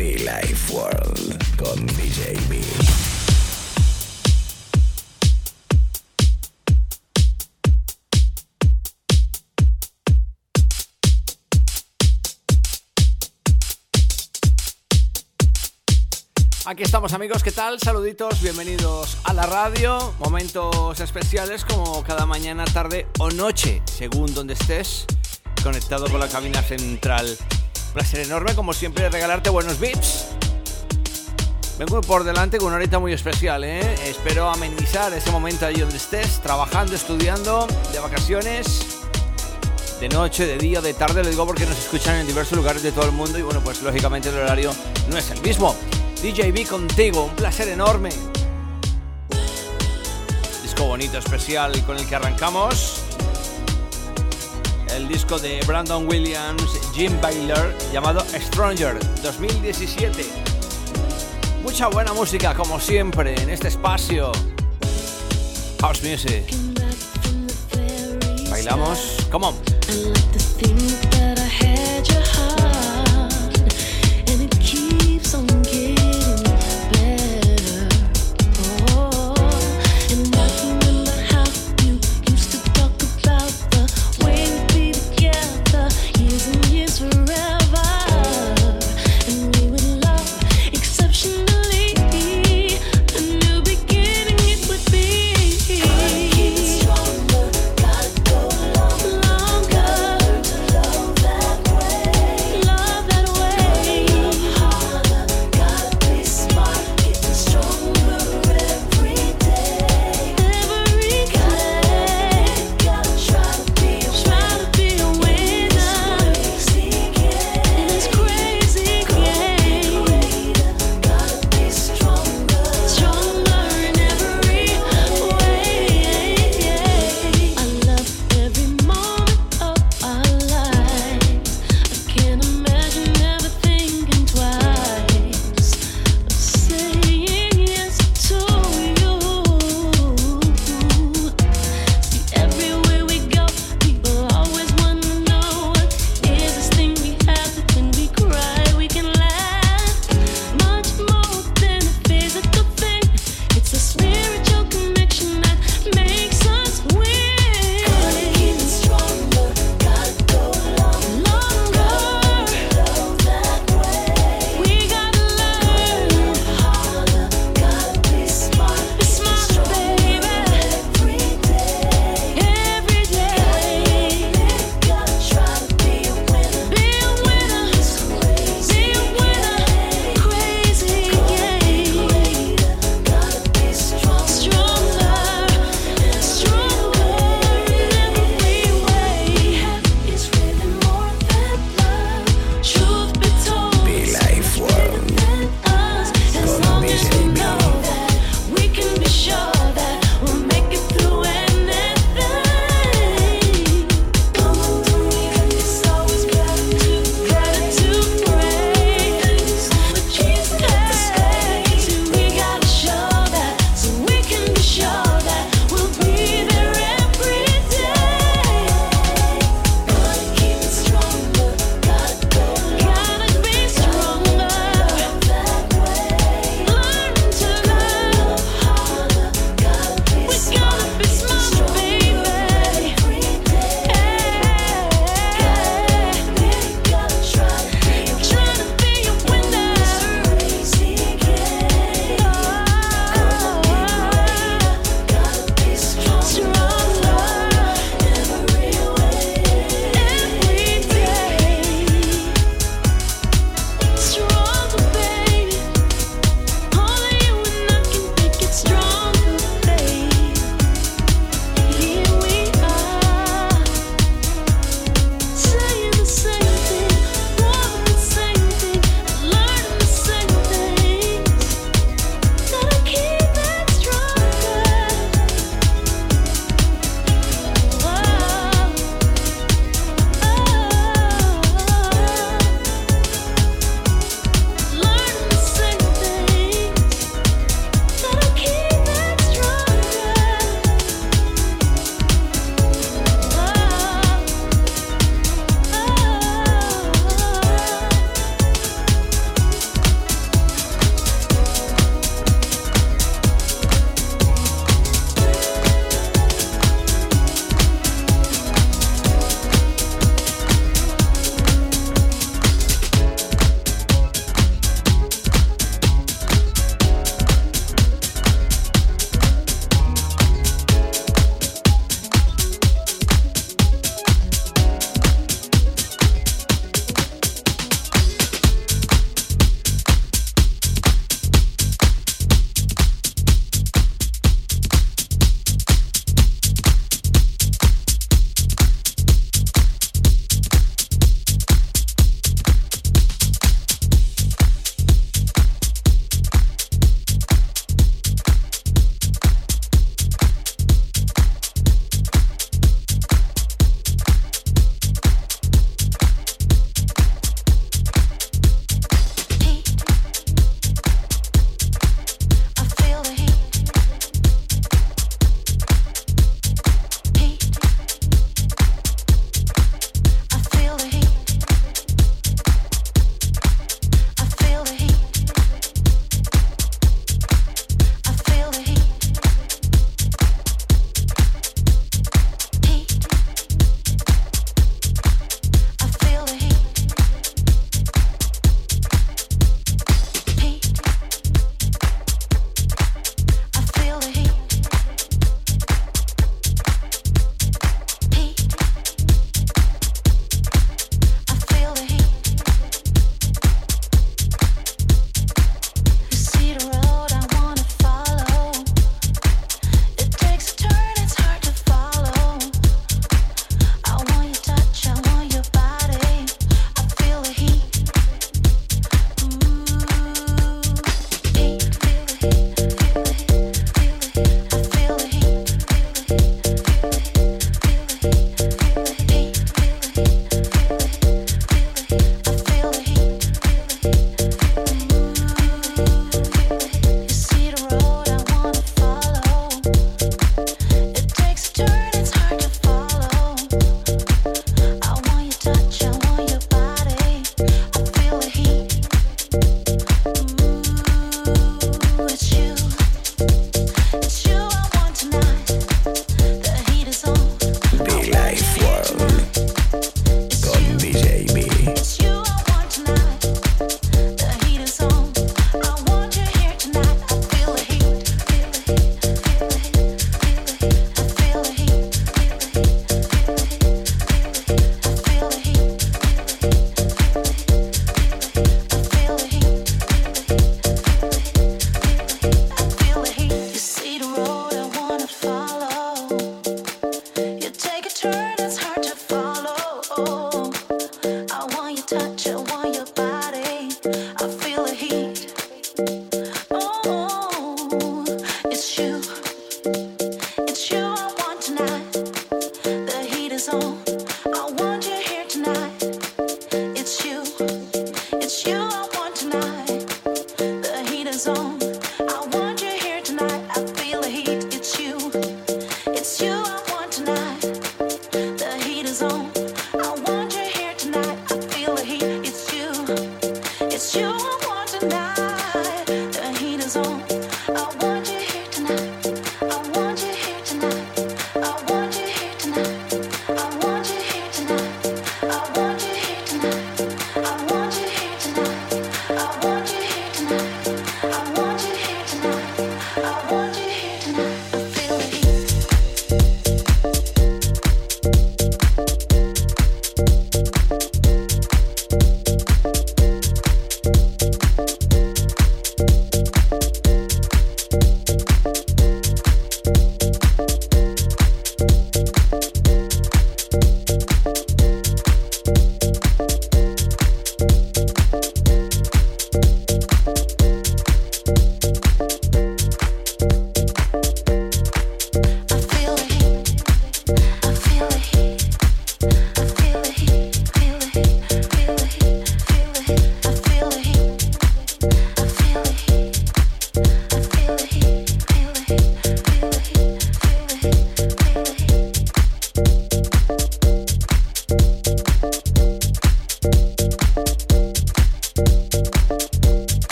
Life World con DJ. Aquí estamos amigos, ¿qué tal? Saluditos, bienvenidos a la radio. Momentos especiales como cada mañana, tarde o noche, según donde estés, conectado con la cabina central. Placer enorme, como siempre, regalarte buenos beats. Vengo por delante con una horita muy especial, ¿eh? Espero amenizar ese momento ahí donde estés, trabajando, estudiando, de vacaciones, de noche, de día, de tarde, lo digo porque nos escuchan en diversos lugares de todo el mundo y bueno, pues lógicamente el horario no es el mismo. DJB contigo, un placer enorme. Disco bonito, especial con el que arrancamos. El disco de Brandon Williams, Jim Baylor, llamado Stronger 2017. Mucha buena música, como siempre, en este espacio. House Music. Bailamos, come on.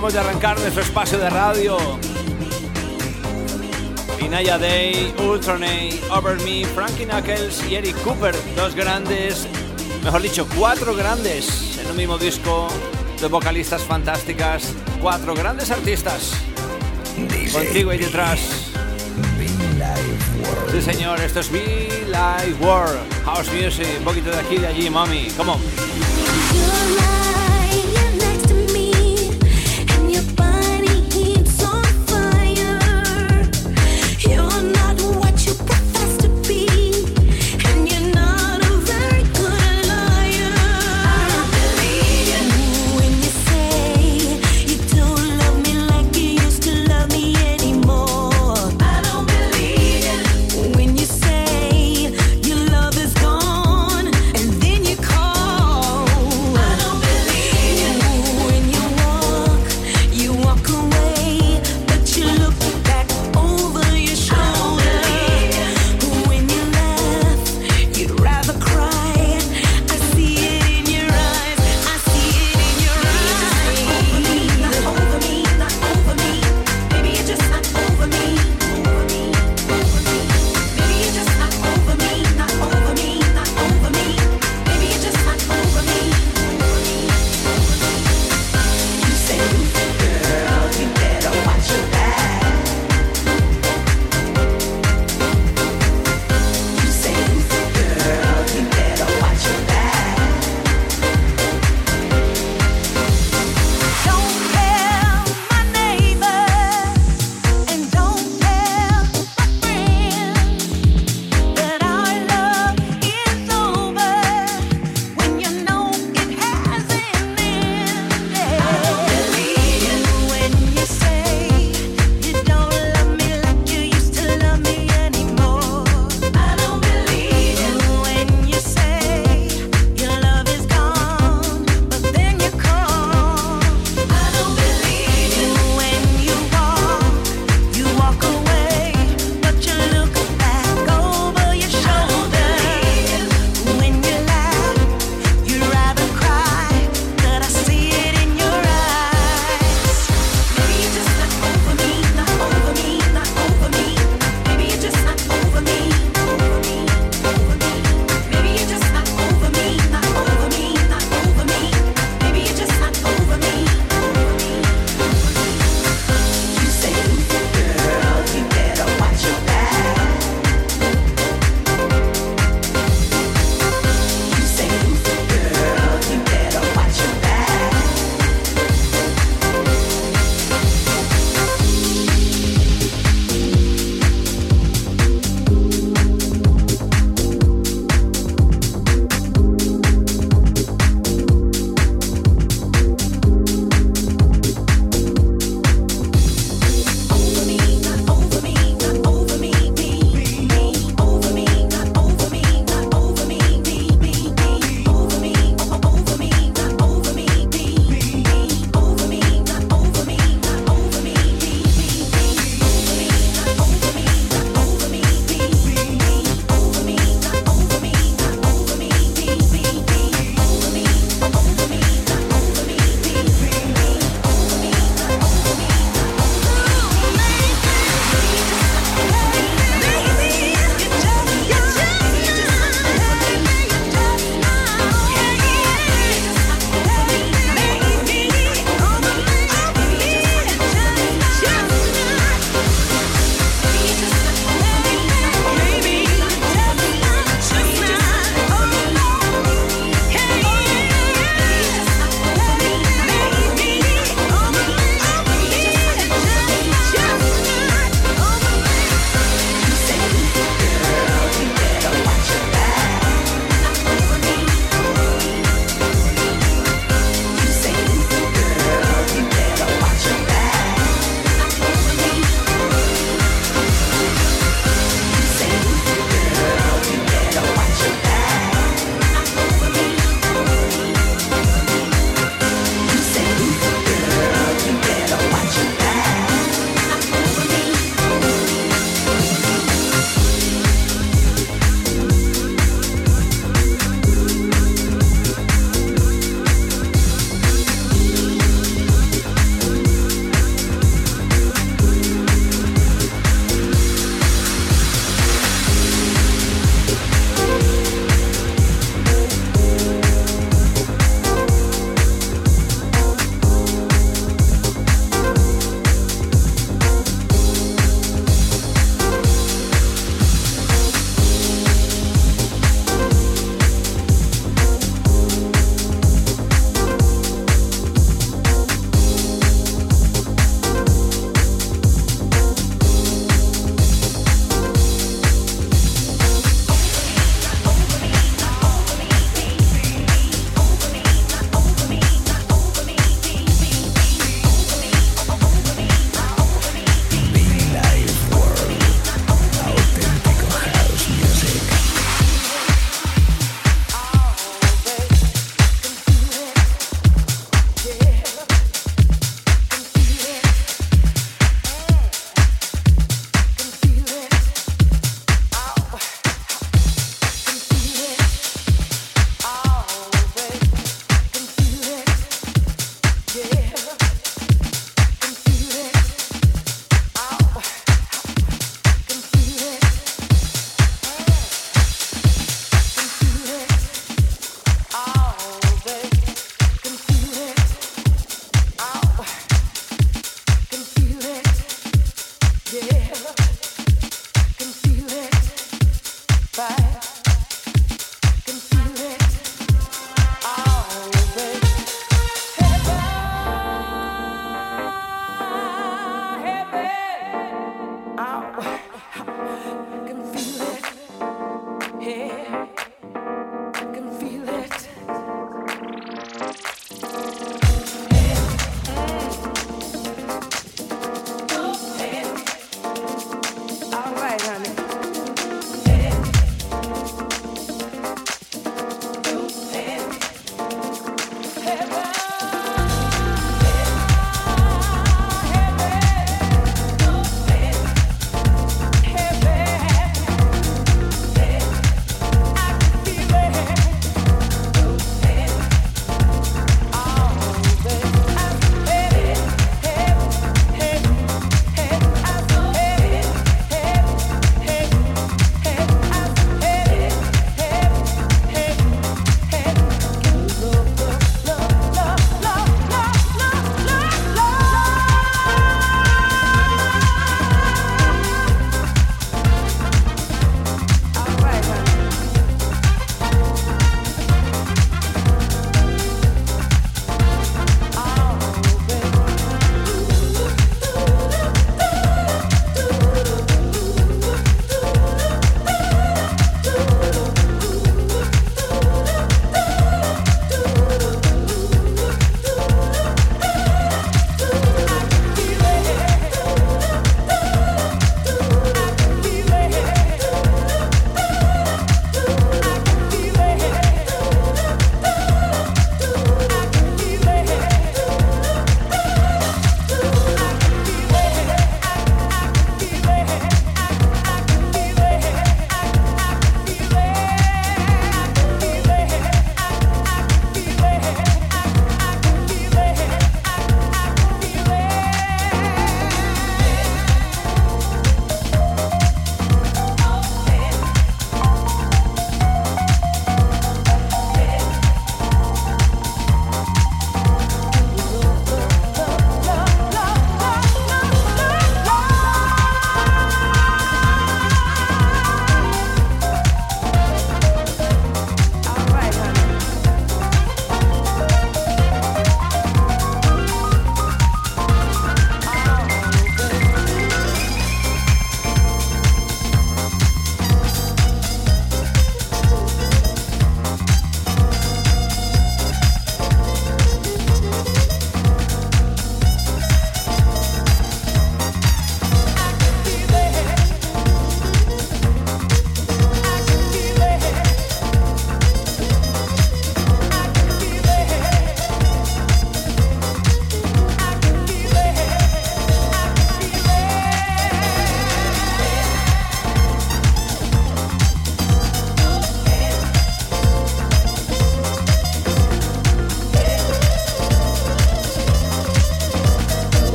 Acabamos de arrancar nuestro espacio de radio. Inaya Day, Ultronate, Over Me, Frankie Knuckles y Eric Cooper, dos grandes, mejor dicho, cuatro grandes en un mismo disco, de vocalistas fantásticas, cuatro grandes artistas. Contigo ahí detrás. Sí, señor, esto es Be Live World, House Music, un poquito de aquí y de allí, mami. Come on.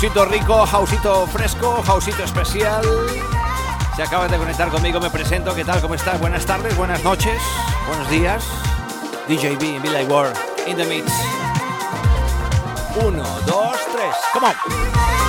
Hausito rico, hausito fresco, hausito especial. Si acabas de conectar conmigo, me presento. ¿Qué tal? ¿Cómo estás? Buenas tardes, buenas noches, buenos días. DJB, Billy Ward, in the mix. Uno, dos, tres. Come on.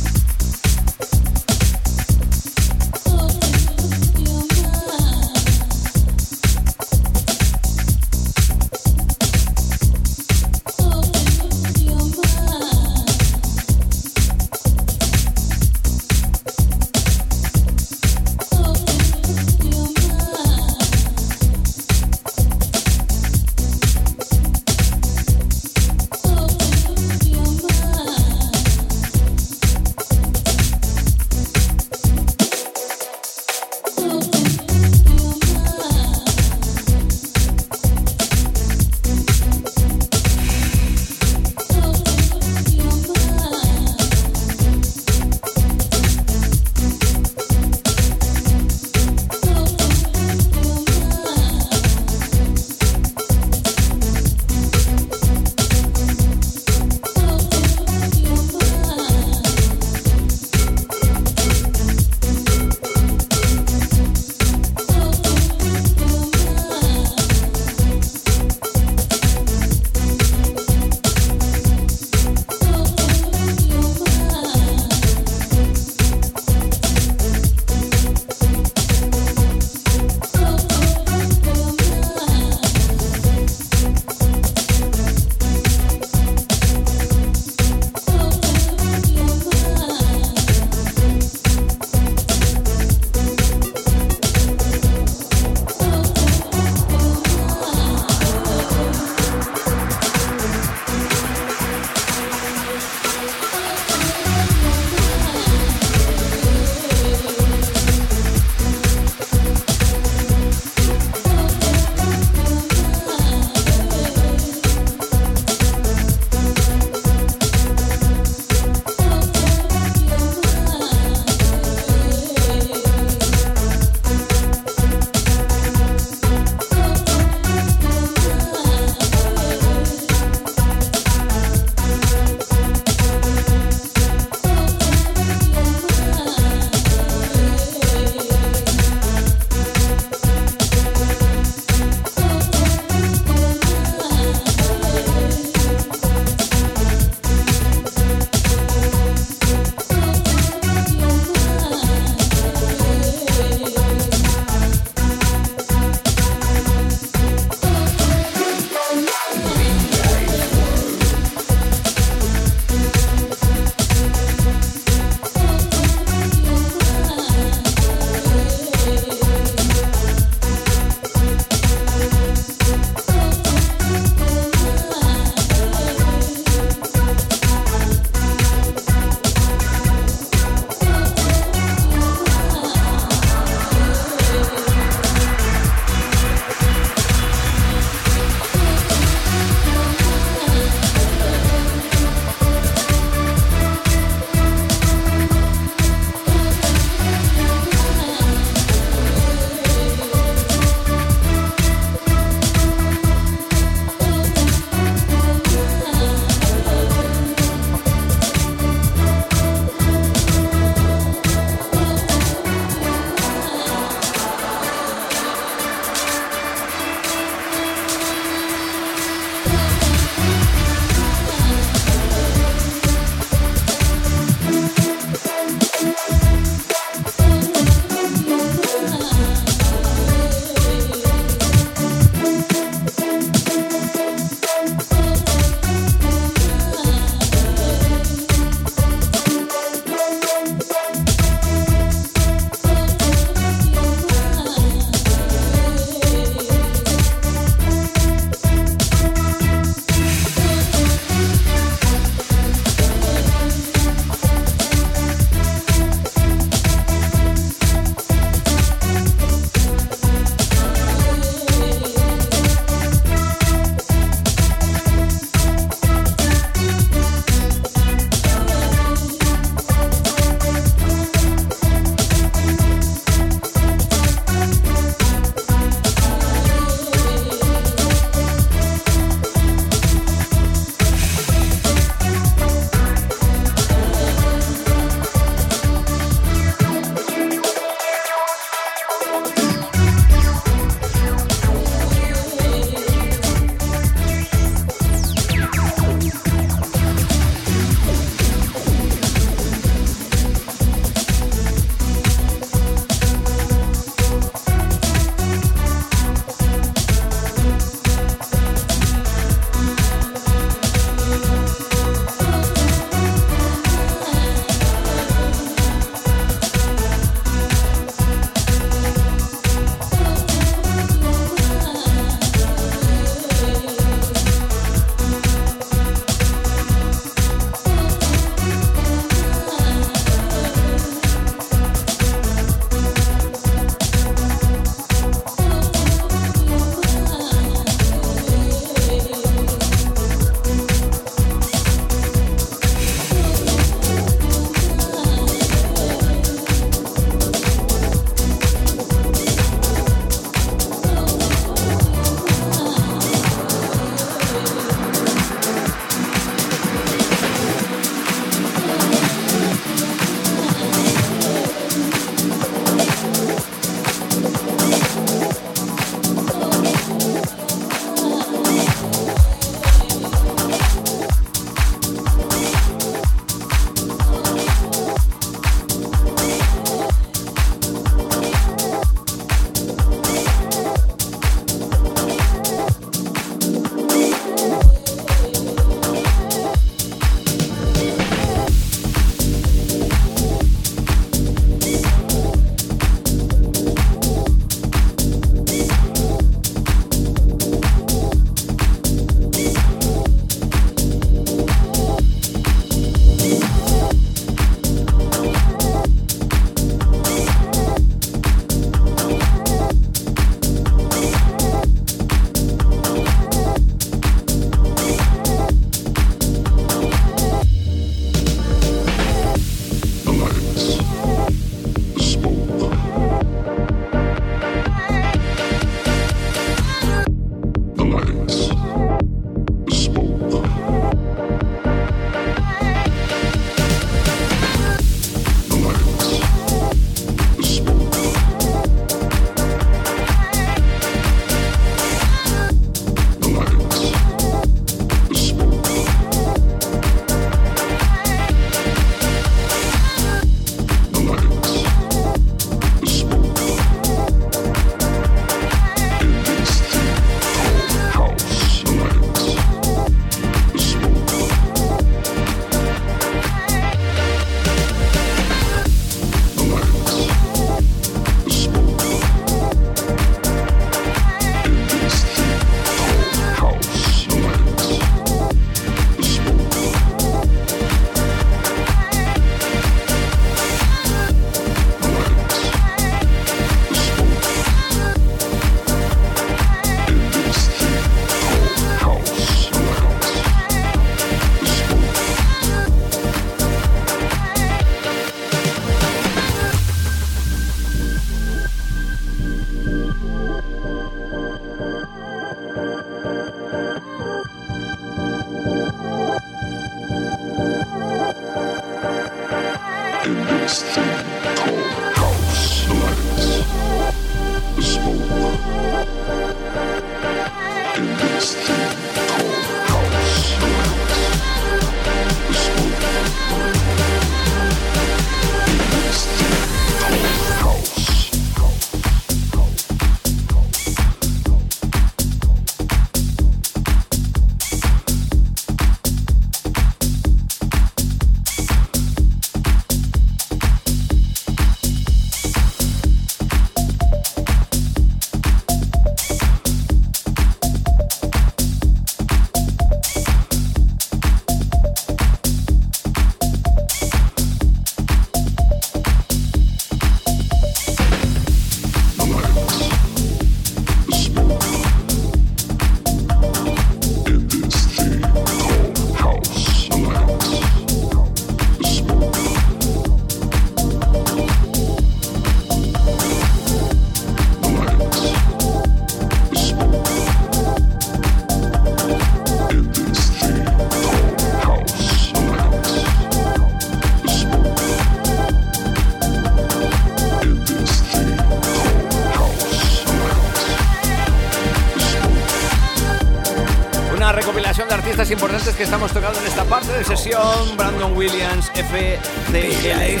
Artistas importantes que estamos tocando en esta parte de sesión. Brandon Williams, FDL,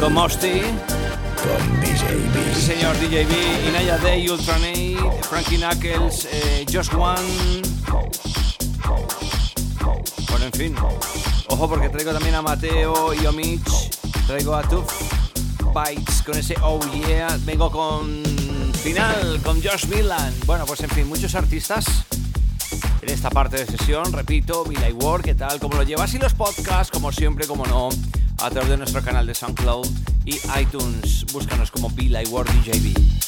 con Mosty. Sí, señor, DJB, Inaya Day, Ultranate, Frankie Knuckles, eh, Josh One. Bueno, en fin. Ojo porque traigo también a Mateo y Omich. Traigo a Tuf Bites con ese Oh Yeah. Vengo con final, con Josh Villan. Bueno, pues en fin, muchos artistas esta parte de sesión. Repito, Billy Ward, ¿qué tal? ¿Cómo lo llevas? Y los podcasts, como siempre, como no, a través de nuestro canal de SoundCloud y iTunes. Búscanos como Billy Ward DJB.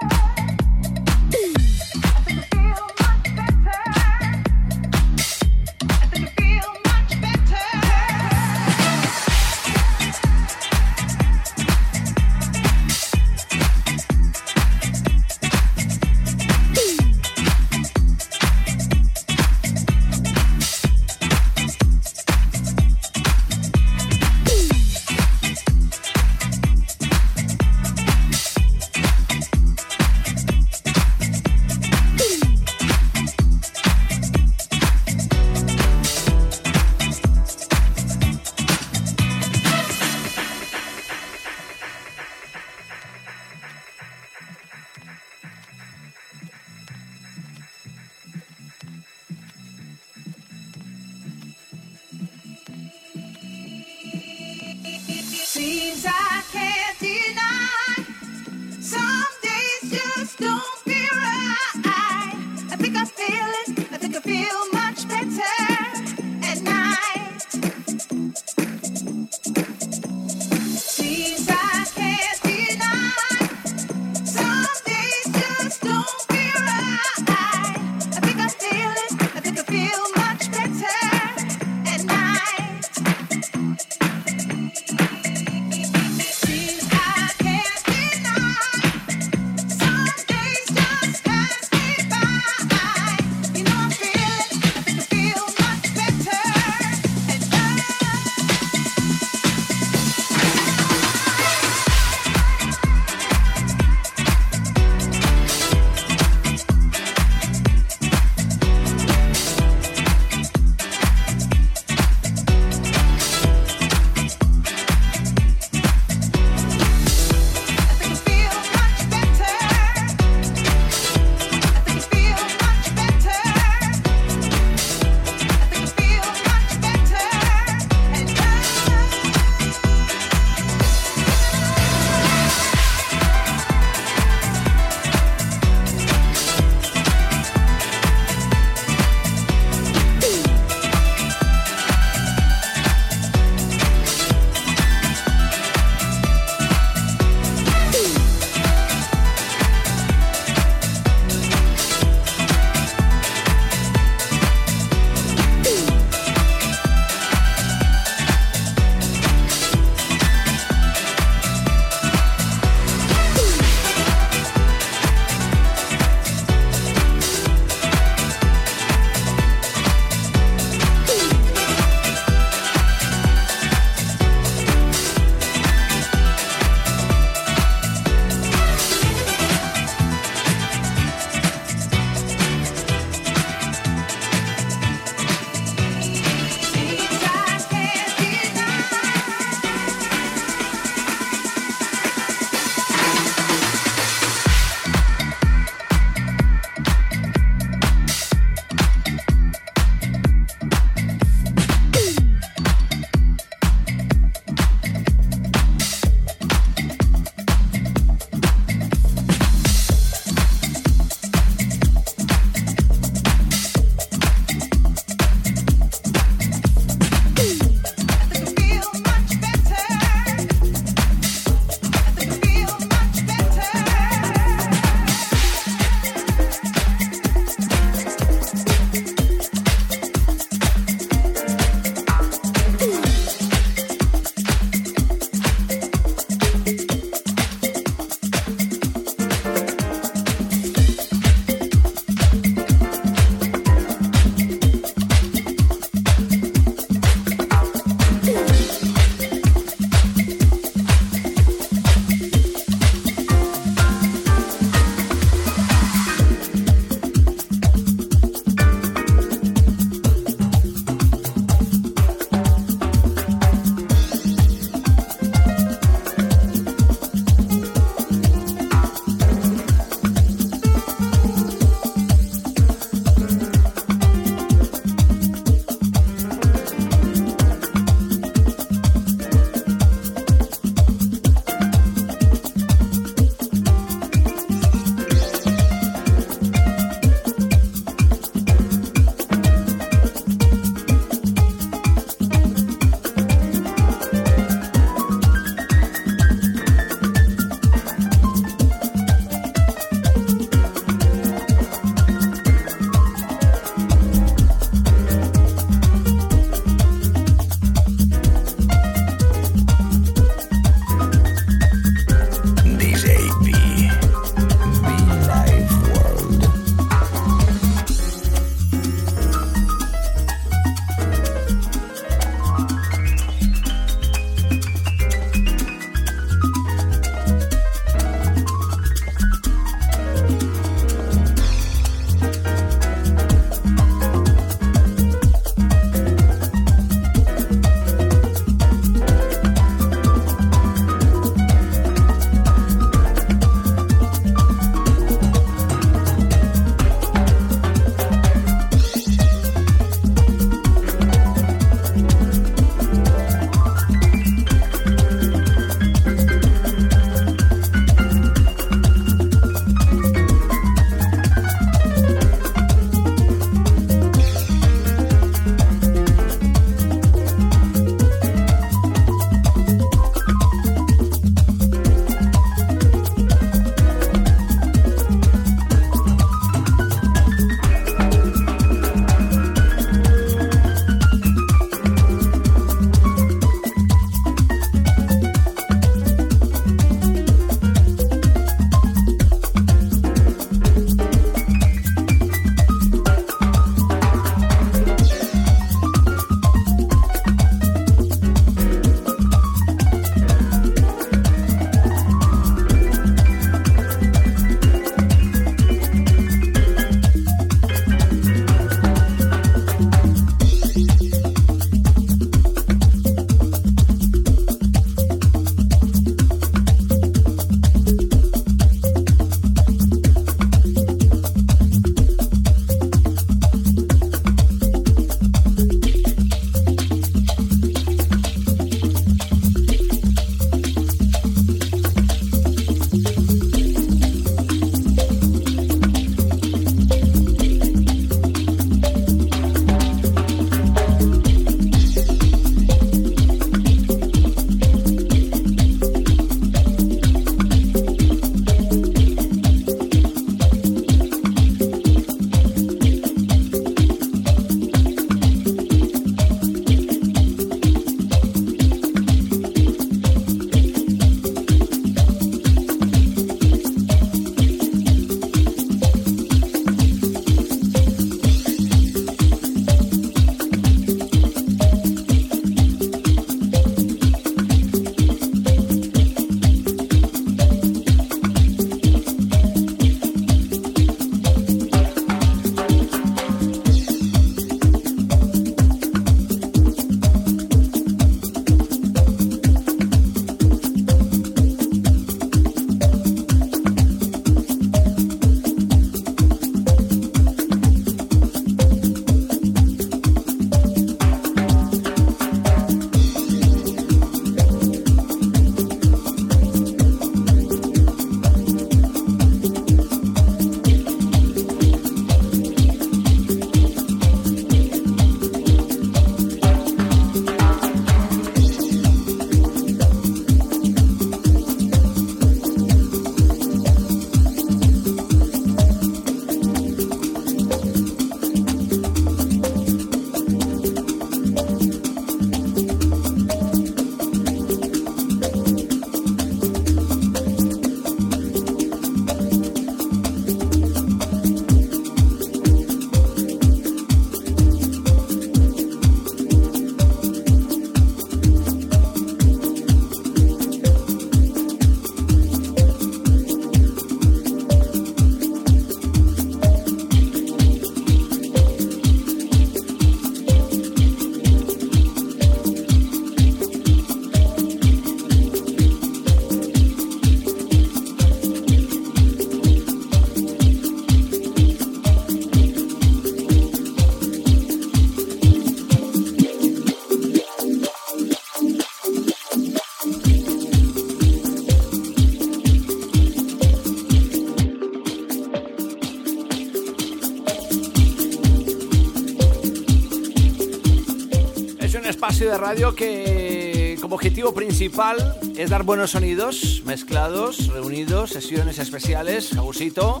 Radio que como objetivo principal es dar buenos sonidos mezclados, reunidos, sesiones especiales, houseito,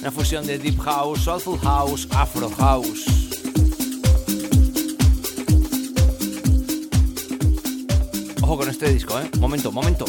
una fusión de deep house, soulful house, afro house. Ojo con este disco, eh. Momento, momento.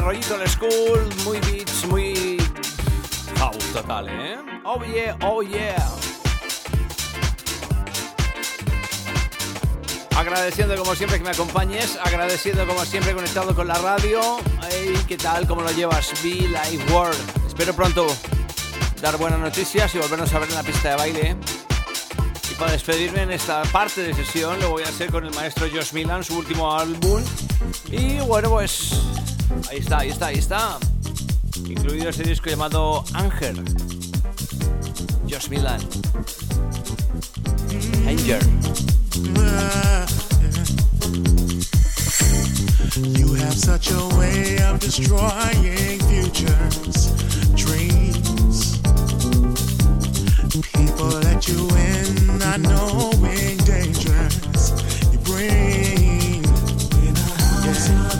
rollito old school, muy beats, muy house total, ¿eh? Oh yeah, oh yeah. Agradeciendo como siempre que me acompañes, agradeciendo como siempre conectado con la radio. Hey, ¿qué tal? ¿Cómo lo llevas? Be Live World. Espero pronto dar buenas noticias y volvernos a ver en la pista de baile. Y para despedirme en esta parte de sesión lo voy a hacer con el maestro Josh Milan, su último álbum. Y bueno, pues Ahí está, ahí está, ahí está. Incluido este disco llamado Ángel. Josh Milan. Angel. You have such a way of destroying futures, dreams. People let you in, not knowing dangers you bring. Yes.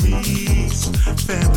memories. Family